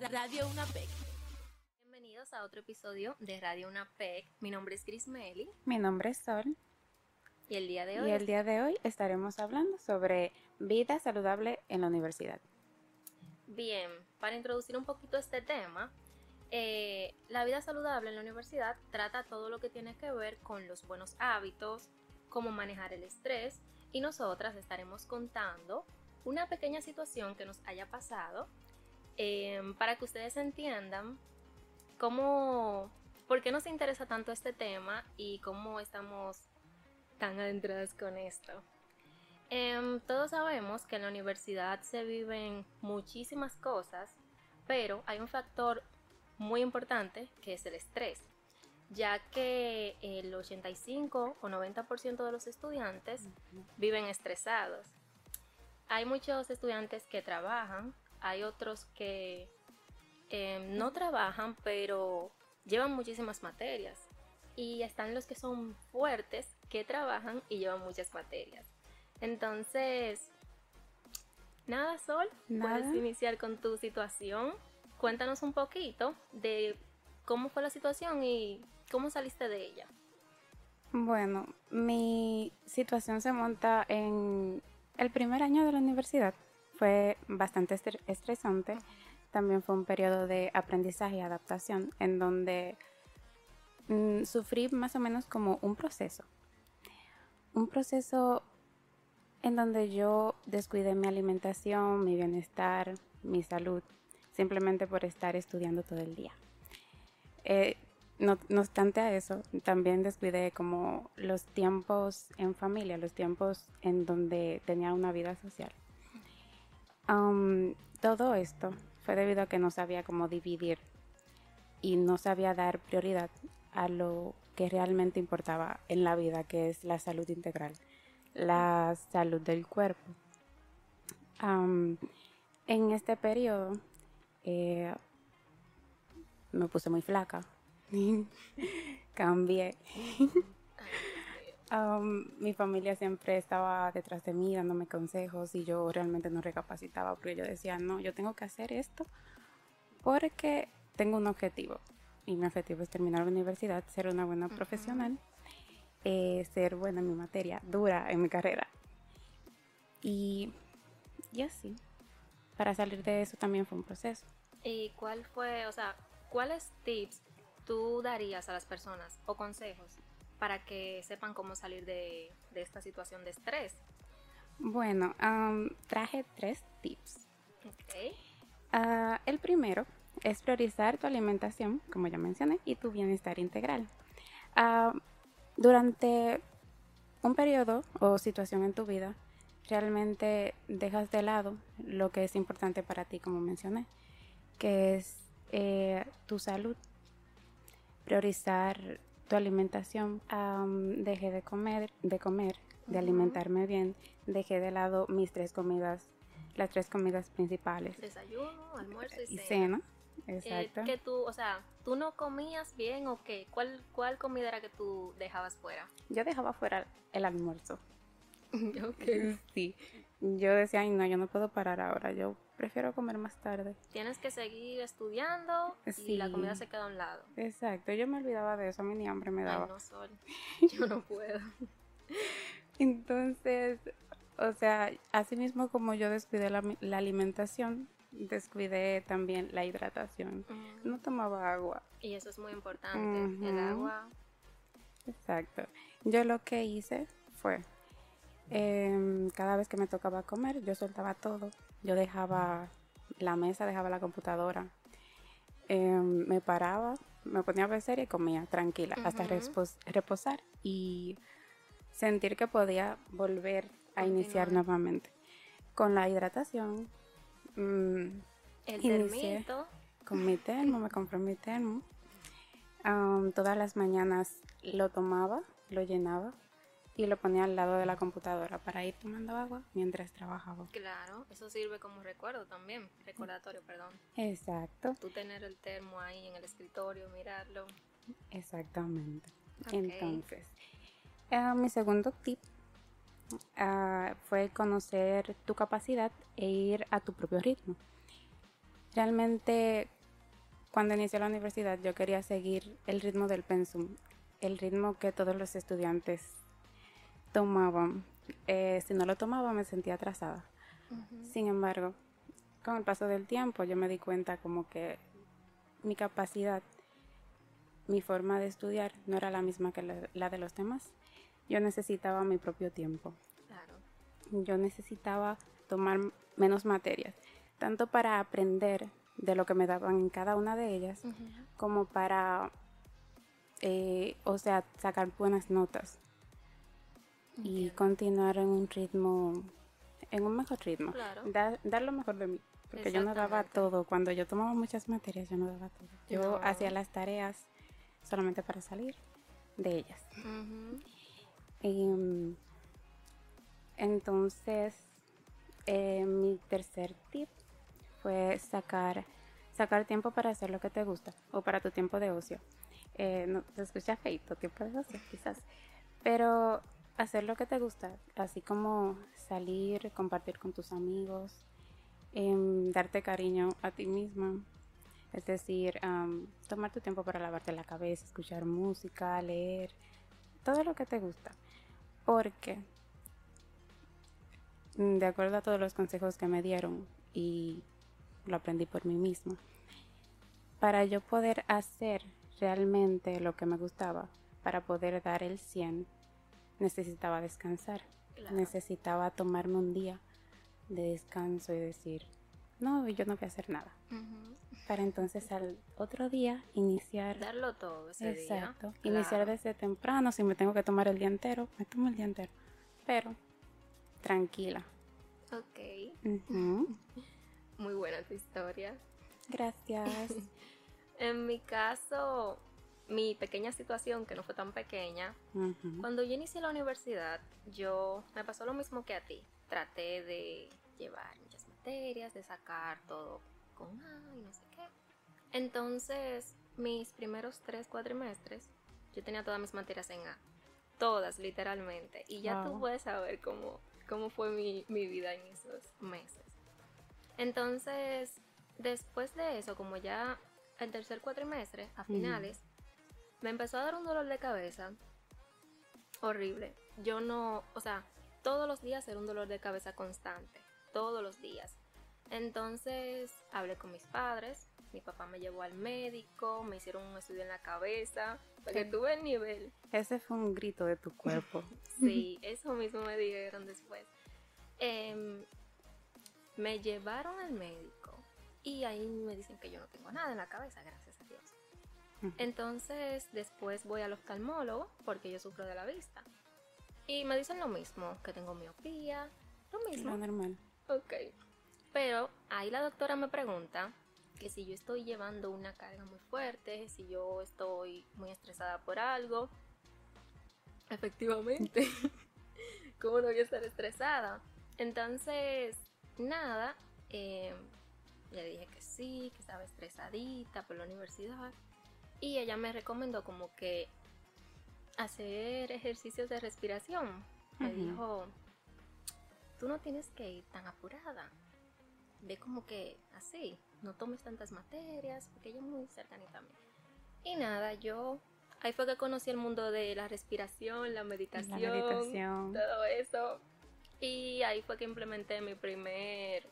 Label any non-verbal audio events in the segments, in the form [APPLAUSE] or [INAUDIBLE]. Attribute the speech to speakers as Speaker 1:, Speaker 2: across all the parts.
Speaker 1: Radio UNAPEC.
Speaker 2: Bienvenidos a otro episodio de Radio UNAPEC. Mi nombre es Chris Meli.
Speaker 3: Mi nombre es Sol.
Speaker 2: Y el día de hoy.
Speaker 3: Y el día de hoy estaremos hablando sobre vida saludable en la universidad.
Speaker 2: Bien, para introducir un poquito este tema, eh, la vida saludable en la universidad trata todo lo que tiene que ver con los buenos hábitos, cómo manejar el estrés y nosotras estaremos contando una pequeña situación que nos haya pasado Em, para que ustedes entiendan cómo, por qué nos interesa tanto este tema y cómo estamos tan adentradas con esto. Em, todos sabemos que en la universidad se viven muchísimas cosas, pero hay un factor muy importante que es el estrés, ya que el 85 o 90% de los estudiantes viven estresados. Hay muchos estudiantes que trabajan, hay otros que em, no trabajan, pero llevan muchísimas materias. Y están los que son fuertes, que trabajan y llevan muchas materias. Entonces, nada, Sol, puedes iniciar con tu situación. Cuéntanos un poquito de cómo fue la situación y cómo saliste de ella.
Speaker 3: Bueno, mi situación se monta en el primer año de la universidad fue bastante estresante. También fue un periodo de aprendizaje y adaptación en donde mm, sufrí más o menos como un proceso. Un proceso en donde yo descuidé mi alimentación, mi bienestar, mi salud, simplemente por estar estudiando todo el día. Eh, no, no, obstante a eso, también descuidé como los tiempos en familia, los tiempos en donde tenía una vida social todo esto fue debido a que no sabía cómo dividir y no sabía dar prioridad a lo que realmente importaba en la vida, que es la salud integral, la salud del cuerpo. en este periodo eh, me puse muy flaca, [LAUGHS] cambié [LAUGHS] mi familia siempre estaba detrás de mí dándome consejos y yo realmente no recapacitaba porque yo decía, no, yo tengo que hacer esto porque tengo un objetivo y mi objetivo es terminar la universidad, ser una buena profesional, eh, ser buena en mi materia, dura en mi carrera. Y, y así, para salir de eso también fue un proceso.
Speaker 2: ¿Y cuál fue, o sea, cuáles tips tú darías a las personas o consejos para que sepan cómo salir de, esta situación de estrés?
Speaker 3: Bueno, traje tres tips. Ah, el primero es priorizar tu alimentación, como ya mencioné, y tu bienestar integral. Ah, durante un periodo o situación en tu vida, realmente dejas de lado lo que es importante para ti, como mencioné, que es eh, tu salud. Priorizar tu alimentación, dejé de comer, de comer, de alimentarme bien, dejé de lado mis tres comidas, las tres comidas principales.
Speaker 2: Desayuno, almuerzo y,
Speaker 3: cena.
Speaker 2: Eh, Exacto. que tú, o sea, ¿tú no comías bien o qué? ¿Cuál, ¿Cuál comida era que tú dejabas fuera?
Speaker 3: Yo dejaba fuera el almuerzo. [LAUGHS]
Speaker 2: ok.
Speaker 3: Sí. Yo decía, ay, no, yo no puedo parar ahora. Yo prefiero comer más tarde.
Speaker 2: Tienes que seguir estudiando y la comida se queda a un lado.
Speaker 3: Exacto, yo me olvidaba de eso, a mí ni hambre me daba.
Speaker 2: Ay, no, Sol, [LAUGHS] yo no puedo.
Speaker 3: Entonces, o sea, así mismo como yo descuidé la, alimentación, descuidé también la hidratación. No tomaba agua.
Speaker 2: Y eso es muy importante, el agua.
Speaker 3: Exacto. Yo lo que hice fue, em, cada vez que me tocaba comer, yo soltaba todo yo dejaba la mesa, dejaba la computadora, em, me paraba, me ponía a ver serie y comía tranquila hasta reposar y sentir que podía volver a iniciar nuevamente. Con la hidratación,
Speaker 2: mm, el termito.
Speaker 3: Con mi termo, me compré mi termo. todas las mañanas lo tomaba, lo llenaba y lo ponía al lado de la computadora para ir tomando agua mientras trabajaba.
Speaker 2: Claro, eso sirve como recuerdo también, recordatorio, perdón.
Speaker 3: Exacto.
Speaker 2: Tú tener el termo ahí en el escritorio, mirarlo.
Speaker 3: Exactamente. Entonces, eh, mi segundo tip ah, fue conocer tu capacidad e ir a tu propio ritmo. realmente cuando inicié la universidad yo quería seguir el ritmo del pensum, el ritmo que todos los estudiantes tomaban. Eh, si no lo tomaba me sentía atrasada. Sin embargo, con el paso del tiempo yo me di cuenta como que mi capacidad, mi forma de estudiar no era la misma que la, de los demás. Yo necesitaba mi propio tiempo. Yo necesitaba tomar menos materias, tanto para aprender de lo que me daban en cada una de ellas, como para, eh, o sea, sacar buenas notas y continuar en un ritmo, en un mejor ritmo, dar, lo mejor de mí. Porque yo no daba todo, cuando yo tomaba muchas materias yo no daba todo. Yo hacía las tareas solamente para salir de ellas. y, entonces, eh, mi tercer tip fue sacar, sacar tiempo para hacer lo que te gusta o para tu tiempo de ocio. Eh, no te escucha feito, tiempo de ocio quizás, pero hacer lo que te gusta, así como salir, compartir con tus amigos, em, darte cariño a ti misma, es decir, tomar tu tiempo para lavarte la cabeza, escuchar música, leer, todo lo que te gusta, porque de acuerdo a todos los consejos que me dieron y lo aprendí por mí misma. Para yo poder hacer realmente lo que me gustaba, para poder dar el 100, necesitaba descansar. Necesitaba tomarme un día de descanso y decir, no, yo no voy a hacer nada. Para entonces al otro día iniciar.
Speaker 2: Darlo todo ese
Speaker 3: exacto, Iniciar desde temprano. Si me tengo que tomar el día entero, me tomo el día entero. Pero tranquila.
Speaker 2: Ok. [LAUGHS] Muy buena tu historia.
Speaker 3: Gracias. [LAUGHS]
Speaker 2: en mi caso, mi pequeña situación, que no fue tan pequeña, cuando yo inicié la universidad, yo me pasó lo mismo que a ti. Traté de llevar muchas materias, de sacar todo con A y no sé qué. Entonces, mis primeros tres cuatrimestres, yo tenía todas mis materias en A. Todas, literalmente. Y ya tú puedes saber cómo, cómo fue mi, mi vida en esos meses. Entonces, después de eso, como ya el tercer cuatrimestre, a finales, me empezó a dar un dolor de cabeza horrible. Yo no, o sea, todos los días era un dolor de cabeza constante, todos los días. Entonces hablé con mis padres, mi papá me llevó al médico, me hicieron un estudio en la cabeza, porque tuve el nivel.
Speaker 3: Ese fue un grito de tu cuerpo. [LAUGHS]
Speaker 2: sí, eso mismo me dijeron después. Em, me llevaron al médico y ahí me dicen que yo no tengo nada en la cabeza, gracias. Entonces después voy al oftalmólogo porque yo sufro de la vista. Y me dicen lo mismo, que tengo miopía, lo mismo.
Speaker 3: Lo normal.
Speaker 2: Ok. Pero ahí la doctora me pregunta que si yo estoy llevando una carga muy fuerte, si yo estoy muy estresada por algo. Efectivamente. [LAUGHS] ¿Cómo no voy a estar estresada? Entonces, nada, eh, le dije que sí, que estaba estresadita por la universidad. Y ella me recomendó como que hacer ejercicios de respiración. Me dijo, tú no tienes que ir tan apurada. Ve como que así, no tomes tantas materias, porque ella es muy cercanita a mí. Y nada, yo ahí fue que conocí el mundo de la respiración, la meditación, la meditación. todo eso. Y ahí fue que implementé mi primer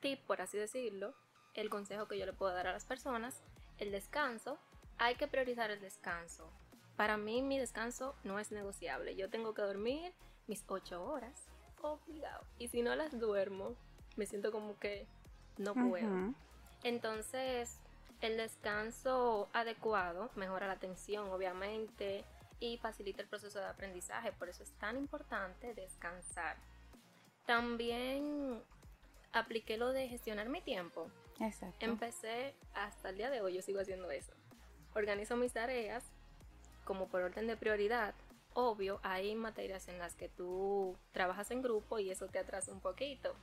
Speaker 2: tip, por así decirlo, el consejo que yo le puedo dar a las personas, el descanso. Hay que priorizar el descanso. Para mí mi descanso no es negociable. Yo tengo que dormir mis 8 horas, obligado. Y si no las duermo, me siento como que no puedo. Entonces, el descanso adecuado mejora la atención, obviamente, y facilita el proceso de aprendizaje. Por eso es tan importante descansar. También apliqué lo de gestionar mi tiempo.
Speaker 3: Exacto.
Speaker 2: Empecé hasta el día de hoy, yo sigo haciendo eso. Organizo mis tareas como por orden de prioridad. Obvio, hay materias en las que tú trabajas en grupo y eso te atrasa un poquito,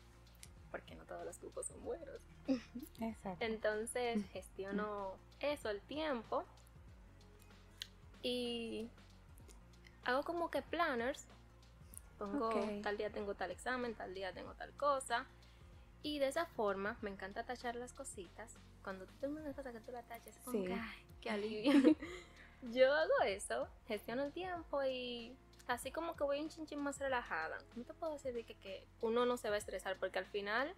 Speaker 2: porque no todos los grupos son buenos. [LAUGHS]
Speaker 3: Exacto.
Speaker 2: Entonces [LAUGHS] gestiono eso, el tiempo, y hago como que planners. Pongo tal día tengo tal examen, tal día tengo tal cosa. Y de esa forma me encanta tachar las cositas. Cuando tú tienes una cosa que tú la taches, es como
Speaker 3: Sí.
Speaker 2: que, ay, qué alivio. [LAUGHS] Yo hago eso, gestiono el tiempo y así como que voy un chinchín más relajada. No te puedo decir de que, que uno no se va a estresar porque al final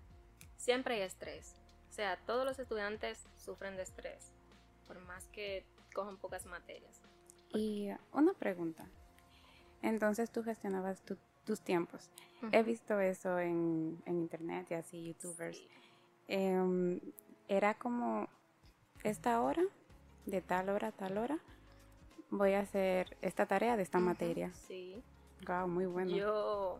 Speaker 2: siempre hay estrés. O sea, todos los estudiantes sufren de estrés, por más que cojan pocas materias.
Speaker 3: Y una pregunta. Entonces tú gestionabas tu- tus tiempos. He visto eso en, en internet y así, youtubers.
Speaker 2: Sí.
Speaker 3: Em, era como esta hora, de tal hora a tal hora, voy a hacer esta tarea de esta materia.
Speaker 2: Sí.
Speaker 3: Wow, muy bueno.
Speaker 2: Yo,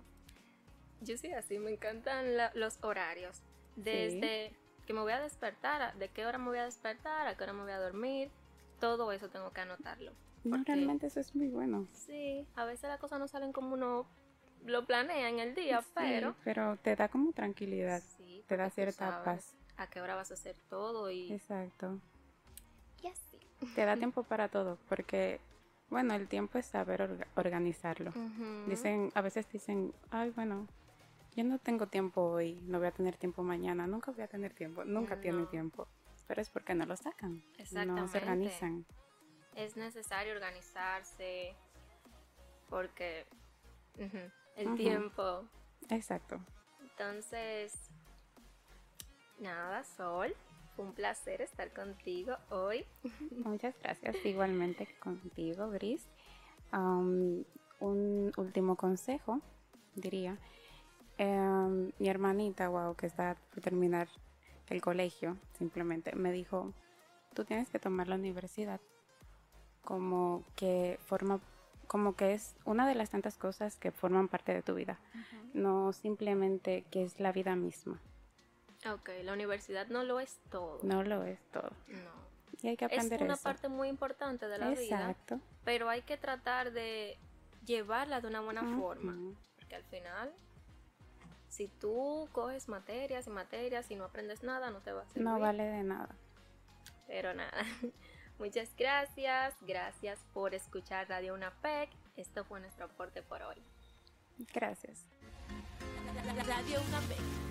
Speaker 2: yo sí así, me encantan la- los horarios. Desde que me voy a despertar, de qué hora me voy a despertar, a qué hora me voy a dormir, todo eso tengo que anotarlo.
Speaker 3: no, realmente eso es muy bueno.
Speaker 2: Sí, a veces las cosas no salen como uno lo planea en el día,
Speaker 3: Sí,
Speaker 2: pero
Speaker 3: pero te da como tranquilidad,
Speaker 2: sí,
Speaker 3: te da cierta paz.
Speaker 2: A qué hora vas a hacer todo y,
Speaker 3: Exacto.
Speaker 2: y así.
Speaker 3: Te da [LAUGHS] tiempo para todo, porque, bueno, el tiempo es saber orga- organizarlo. Dicen, a veces dicen, ay, bueno, yo no tengo tiempo hoy, no voy a tener tiempo mañana, nunca voy a tener tiempo, nunca tienen
Speaker 2: No.
Speaker 3: tiempo. Pero es porque no lo sacan, no se organizan.
Speaker 2: es necesario organizarse porque ujú, el tiempo.
Speaker 3: Exacto.
Speaker 2: Entonces, nada, Sol, fue un placer estar contigo hoy. [LAUGHS]
Speaker 3: Muchas gracias. Igualmente contigo, Gris. Um, un último consejo, diría. Em, mi hermanita, wow, que está por terminar el colegio, simplemente me dijo, tú tienes que tomar la universidad como que forma, como que es una de las tantas cosas que forman parte de tu vida, no simplemente que es la vida misma,
Speaker 2: Ok, la universidad no lo es todo.
Speaker 3: no lo es todo.
Speaker 2: No.
Speaker 3: Y hay que
Speaker 2: Es
Speaker 3: aprender
Speaker 2: una
Speaker 3: eso.
Speaker 2: parte muy importante de la vida,
Speaker 3: Exacto.
Speaker 2: pero hay que tratar de llevarla de una buena forma. Porque al final, si tú coges materias y materias y no aprendes nada, no te va a servir.
Speaker 3: No vale de nada.
Speaker 2: Pero nada, [LAUGHS] muchas gracias. Gracias por escuchar Radio UNAPEC. Esto fue nuestro aporte por hoy.
Speaker 3: Gracias.
Speaker 1: Radio UNAPEC